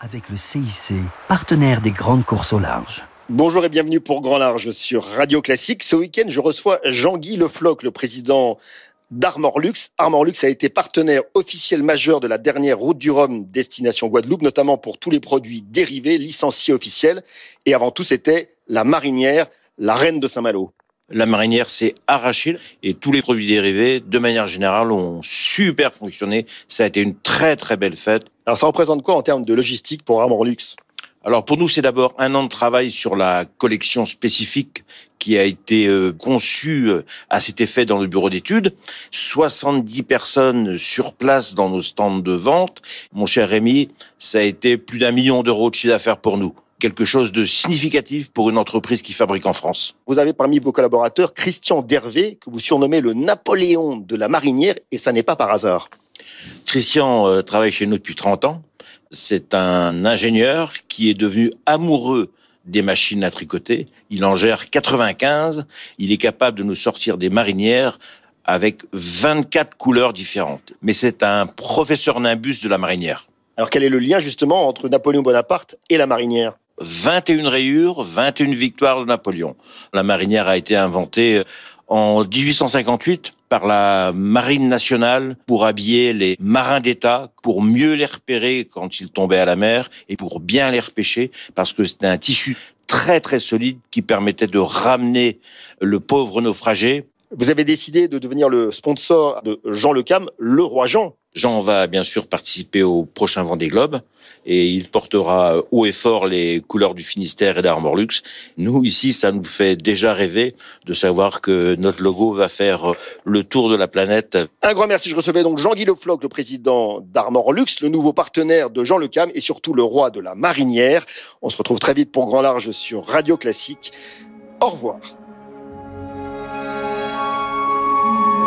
avec le CIC, partenaire des grandes courses au large. Bonjour et bienvenue pour Grand Large sur Radio Classique. Ce week-end, je reçois Jean-Guy Lefloc, le président d'Armor Lux. Armor Lux a été partenaire officiel majeur de la dernière route du Rhum destination Guadeloupe, notamment pour tous les produits dérivés licenciés officiels. Et avant tout, c'était la marinière, la reine de Saint-Malo. La marinière s'est arrachée et tous les produits dérivés, de manière générale, ont super fonctionné. Ça a été une très très belle fête. Alors ça représente quoi en termes de logistique pour Armor Lux alors pour nous, c'est d'abord un an de travail sur la collection spécifique qui a été euh, conçue euh, à cet effet dans le bureau d'études. 70 personnes sur place dans nos stands de vente. Mon cher Rémi, ça a été plus d'un million d'euros de chiffre d'affaires pour nous quelque chose de significatif pour une entreprise qui fabrique en France. Vous avez parmi vos collaborateurs Christian Dervé, que vous surnommez le Napoléon de la marinière, et ça n'est pas par hasard. Christian euh, travaille chez nous depuis 30 ans. C'est un ingénieur qui est devenu amoureux des machines à tricoter. Il en gère 95. Il est capable de nous sortir des marinières avec 24 couleurs différentes. Mais c'est un professeur nimbus de la marinière. Alors quel est le lien justement entre Napoléon Bonaparte et la marinière? 21 rayures, 21 victoires de Napoléon. La marinière a été inventée en 1858 par la marine nationale pour habiller les marins d'État, pour mieux les repérer quand ils tombaient à la mer et pour bien les repêcher parce que c'était un tissu très très solide qui permettait de ramener le pauvre naufragé. Vous avez décidé de devenir le sponsor de Jean Le Cam, le roi Jean. Jean va bien sûr participer au prochain Vendée Globe et il portera haut et fort les couleurs du Finistère et d'Armor Lux. Nous, ici, ça nous fait déjà rêver de savoir que notre logo va faire le tour de la planète. Un grand merci. Je recevais donc Jean-Guy Lefloc, le président d'Armor Lux, le nouveau partenaire de Jean Le Cam et surtout le roi de la marinière. On se retrouve très vite pour Grand Large sur Radio Classique. Au revoir.